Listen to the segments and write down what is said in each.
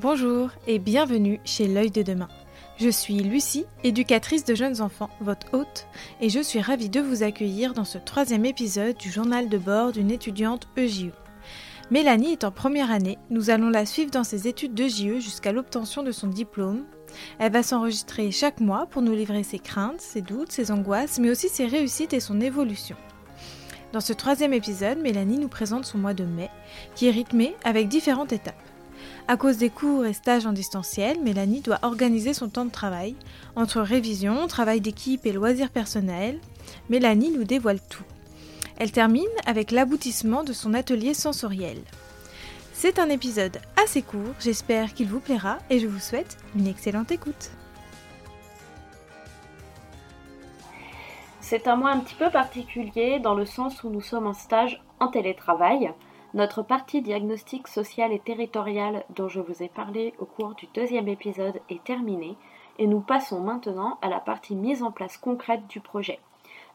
Bonjour et bienvenue chez L'œil de demain. Je suis Lucie, éducatrice de jeunes enfants, votre hôte, et je suis ravie de vous accueillir dans ce troisième épisode du journal de bord d'une étudiante EJE. Mélanie est en première année, nous allons la suivre dans ses études d'EJE jusqu'à l'obtention de son diplôme. Elle va s'enregistrer chaque mois pour nous livrer ses craintes, ses doutes, ses angoisses, mais aussi ses réussites et son évolution. Dans ce troisième épisode, Mélanie nous présente son mois de mai, qui est rythmé avec différentes étapes. À cause des cours et stages en distanciel, Mélanie doit organiser son temps de travail. Entre révision, travail d'équipe et loisirs personnels, Mélanie nous dévoile tout. Elle termine avec l'aboutissement de son atelier sensoriel. C'est un épisode assez court, j'espère qu'il vous plaira et je vous souhaite une excellente écoute. C'est un mois un petit peu particulier dans le sens où nous sommes en stage en télétravail. Notre partie diagnostic social et territorial dont je vous ai parlé au cours du deuxième épisode est terminée et nous passons maintenant à la partie mise en place concrète du projet.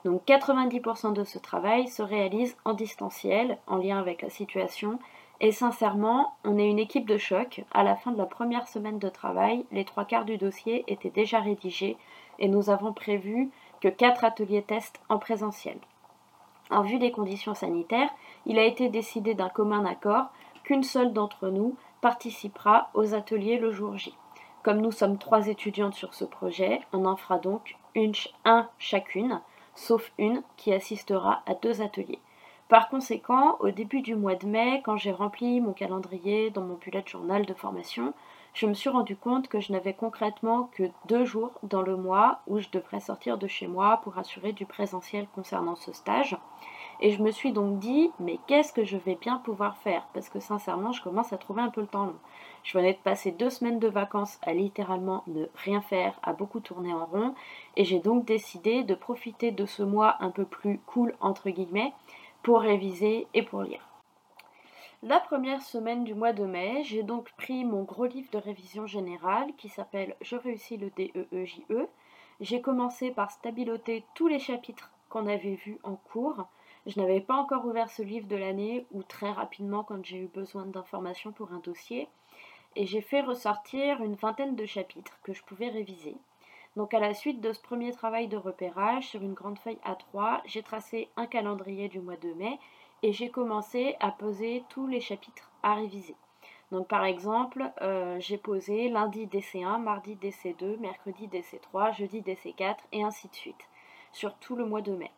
Donc 90% de ce travail se réalise en distanciel, en lien avec la situation, et sincèrement, on est une équipe de choc. À la fin de la première semaine de travail, les trois quarts du dossier étaient déjà rédigés et nous avons prévu que quatre ateliers tests en présentiel. En vue des conditions sanitaires, il a été décidé d'un commun accord qu'une seule d'entre nous participera aux ateliers le jour J. Comme nous sommes trois étudiantes sur ce projet, on en fera donc une, un chacune, sauf une qui assistera à deux ateliers. Par conséquent, au début du mois de mai, quand j'ai rempli mon calendrier dans mon bullet journal de formation, je me suis rendu compte que je n'avais concrètement que deux jours dans le mois où je devrais sortir de chez moi pour assurer du présentiel concernant ce stage. Et je me suis donc dit, mais qu'est-ce que je vais bien pouvoir faire? Parce que sincèrement, je commence à trouver un peu le temps long. Je venais de passer deux semaines de vacances à littéralement ne rien faire, à beaucoup tourner en rond, et j'ai donc décidé de profiter de ce mois un peu plus cool, entre guillemets, pour réviser et pour lire. La première semaine du mois de mai, j'ai donc pris mon gros livre de révision générale qui s'appelle Je réussis le DEEJE. E. J'ai commencé par stabiloter tous les chapitres qu'on avait vus en cours. Je n'avais pas encore ouvert ce livre de l'année ou très rapidement quand j'ai eu besoin d'informations pour un dossier. Et j'ai fait ressortir une vingtaine de chapitres que je pouvais réviser. Donc à la suite de ce premier travail de repérage sur une grande feuille A3, j'ai tracé un calendrier du mois de mai et j'ai commencé à poser tous les chapitres à réviser. Donc par exemple, euh, j'ai posé lundi DC1, mardi DC2, mercredi DC3, jeudi DC4 et ainsi de suite sur tout le mois de mai.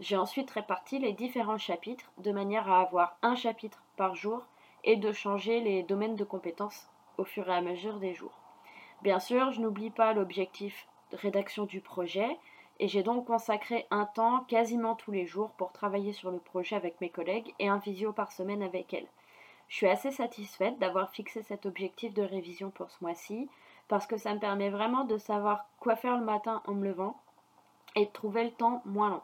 J'ai ensuite réparti les différents chapitres de manière à avoir un chapitre par jour et de changer les domaines de compétences au fur et à mesure des jours. Bien sûr, je n'oublie pas l'objectif de rédaction du projet, et j'ai donc consacré un temps quasiment tous les jours pour travailler sur le projet avec mes collègues et un visio par semaine avec elles. Je suis assez satisfaite d'avoir fixé cet objectif de révision pour ce mois-ci parce que ça me permet vraiment de savoir quoi faire le matin en me levant et de trouver le temps moins long.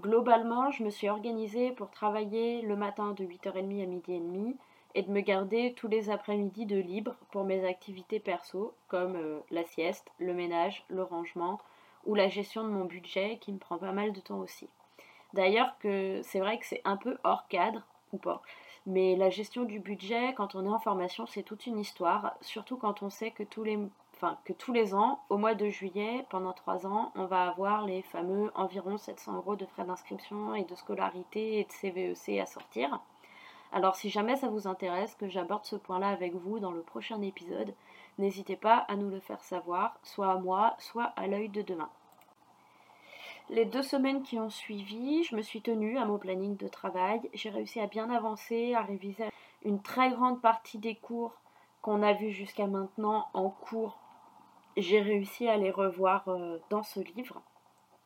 Globalement, je me suis organisée pour travailler le matin de 8h30 à midi et demi et de me garder tous les après-midi de libre pour mes activités perso comme euh, la sieste, le ménage, le rangement, ou la gestion de mon budget qui me prend pas mal de temps aussi. D'ailleurs que c'est vrai que c'est un peu hors cadre ou pas. Mais la gestion du budget quand on est en formation, c'est toute une histoire, surtout quand on sait que tous les que tous les ans, au mois de juillet, pendant trois ans, on va avoir les fameux environ 700 euros de frais d'inscription et de scolarité et de CVEC à sortir. Alors si jamais ça vous intéresse que j'aborde ce point-là avec vous dans le prochain épisode, N'hésitez pas à nous le faire savoir, soit à moi, soit à l'œil de demain. Les deux semaines qui ont suivi, je me suis tenue à mon planning de travail. J'ai réussi à bien avancer, à réviser une très grande partie des cours qu'on a vus jusqu'à maintenant en cours. J'ai réussi à les revoir euh, dans ce livre.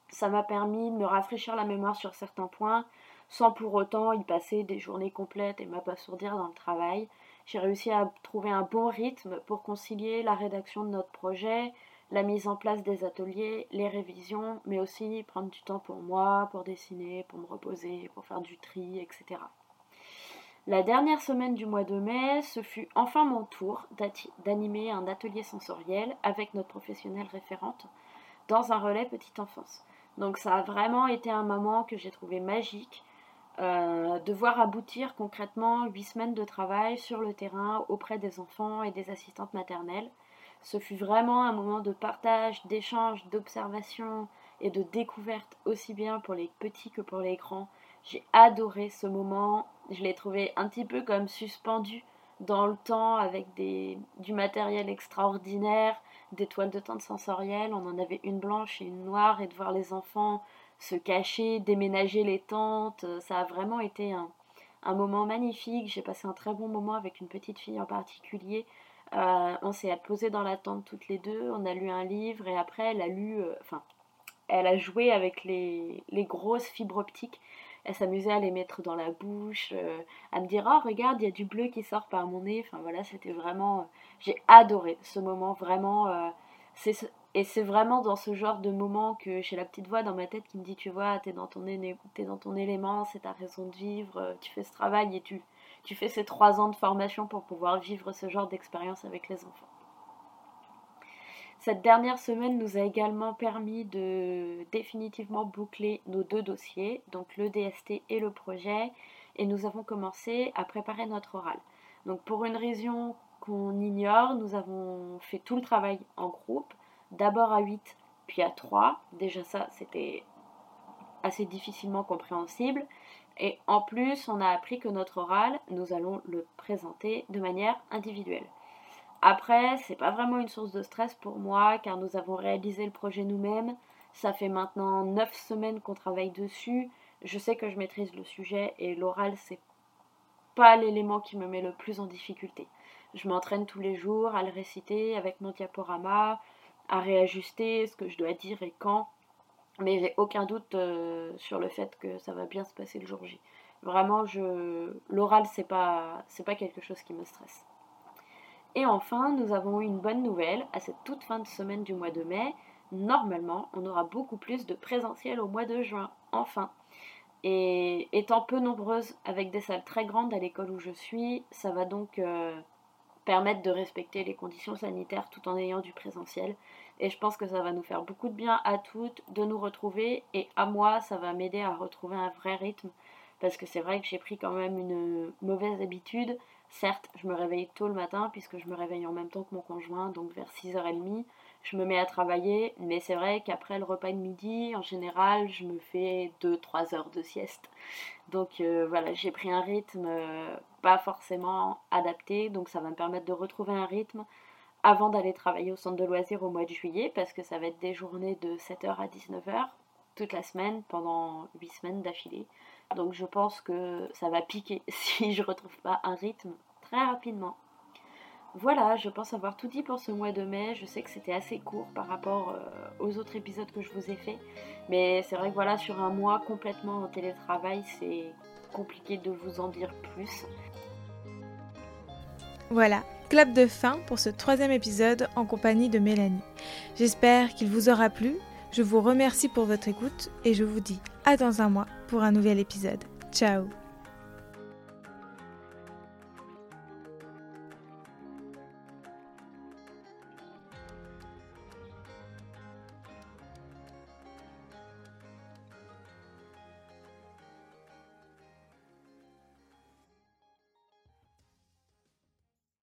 Ça m'a permis de me rafraîchir la mémoire sur certains points, sans pour autant y passer des journées complètes et m'abasourdir dans le travail. J'ai réussi à trouver un bon rythme pour concilier la rédaction de notre projet, la mise en place des ateliers, les révisions, mais aussi prendre du temps pour moi, pour dessiner, pour me reposer, pour faire du tri, etc. La dernière semaine du mois de mai, ce fut enfin mon tour d'animer un atelier sensoriel avec notre professionnelle référente dans un relais petite enfance. Donc ça a vraiment été un moment que j'ai trouvé magique euh, de voir aboutir concrètement huit semaines de travail sur le terrain auprès des enfants et des assistantes maternelles. Ce fut vraiment un moment de partage, d'échange, d'observation et de découverte aussi bien pour les petits que pour les grands. J'ai adoré ce moment, je l'ai trouvé un petit peu comme suspendu dans le temps avec du matériel extraordinaire, des toiles de tente sensorielles. On en avait une blanche et une noire et de voir les enfants se cacher, déménager les tentes. Ça a vraiment été un, un moment magnifique. J'ai passé un très bon moment avec une petite fille en particulier. Euh, on s'est posé dans la tente toutes les deux. On a lu un livre et après elle a lu, euh, elle a joué avec les, les grosses fibres optiques elle s'amusait à les mettre dans la bouche, euh, à me dire oh regarde il y a du bleu qui sort par mon nez. Enfin voilà c'était vraiment, euh, j'ai adoré ce moment vraiment. Euh, et c'est vraiment dans ce genre de moment que j'ai la petite voix dans ma tête qui me dit tu vois t'es dans ton es dans ton élément, c'est ta raison de vivre, tu fais ce travail et tu tu fais ces trois ans de formation pour pouvoir vivre ce genre d'expérience avec les enfants. Cette dernière semaine nous a également permis de définitivement boucler nos deux dossiers, donc le DST et le projet, et nous avons commencé à préparer notre oral. Donc pour une raison ignore, nous avons fait tout le travail en groupe, d'abord à 8, puis à 3. Déjà ça, c'était assez difficilement compréhensible. Et en plus, on a appris que notre oral, nous allons le présenter de manière individuelle. Après, c'est pas vraiment une source de stress pour moi car nous avons réalisé le projet nous-mêmes. Ça fait maintenant 9 semaines qu'on travaille dessus. Je sais que je maîtrise le sujet et l'oral, c'est pas l'élément qui me met le plus en difficulté. Je m'entraîne tous les jours à le réciter avec mon diaporama, à réajuster ce que je dois dire et quand. Mais j'ai aucun doute euh, sur le fait que ça va bien se passer le jour J. Vraiment, je l'oral, c'est pas pas quelque chose qui me stresse. Et enfin, nous avons eu une bonne nouvelle à cette toute fin de semaine du mois de mai. Normalement, on aura beaucoup plus de présentiel au mois de juin, enfin. Et étant peu nombreuses avec des salles très grandes à l'école où je suis, ça va donc euh, permettre de respecter les conditions sanitaires tout en ayant du présentiel. Et je pense que ça va nous faire beaucoup de bien à toutes de nous retrouver. Et à moi, ça va m'aider à retrouver un vrai rythme. Parce que c'est vrai que j'ai pris quand même une mauvaise habitude Certes, je me réveille tôt le matin puisque je me réveille en même temps que mon conjoint, donc vers 6h30, je me mets à travailler, mais c'est vrai qu'après le repas de midi, en général, je me fais 2-3 heures de sieste. Donc euh, voilà, j'ai pris un rythme euh, pas forcément adapté, donc ça va me permettre de retrouver un rythme avant d'aller travailler au centre de loisirs au mois de juillet, parce que ça va être des journées de 7h à 19h toute la semaine pendant 8 semaines d'affilée. Donc je pense que ça va piquer si je retrouve pas un rythme très rapidement. Voilà, je pense avoir tout dit pour ce mois de mai. Je sais que c'était assez court par rapport euh, aux autres épisodes que je vous ai fait. Mais c'est vrai que voilà, sur un mois complètement en télétravail, c'est compliqué de vous en dire plus. Voilà, clap de fin pour ce troisième épisode en compagnie de Mélanie. J'espère qu'il vous aura plu. Je vous remercie pour votre écoute et je vous dis à dans un mois pour un nouvel épisode. Ciao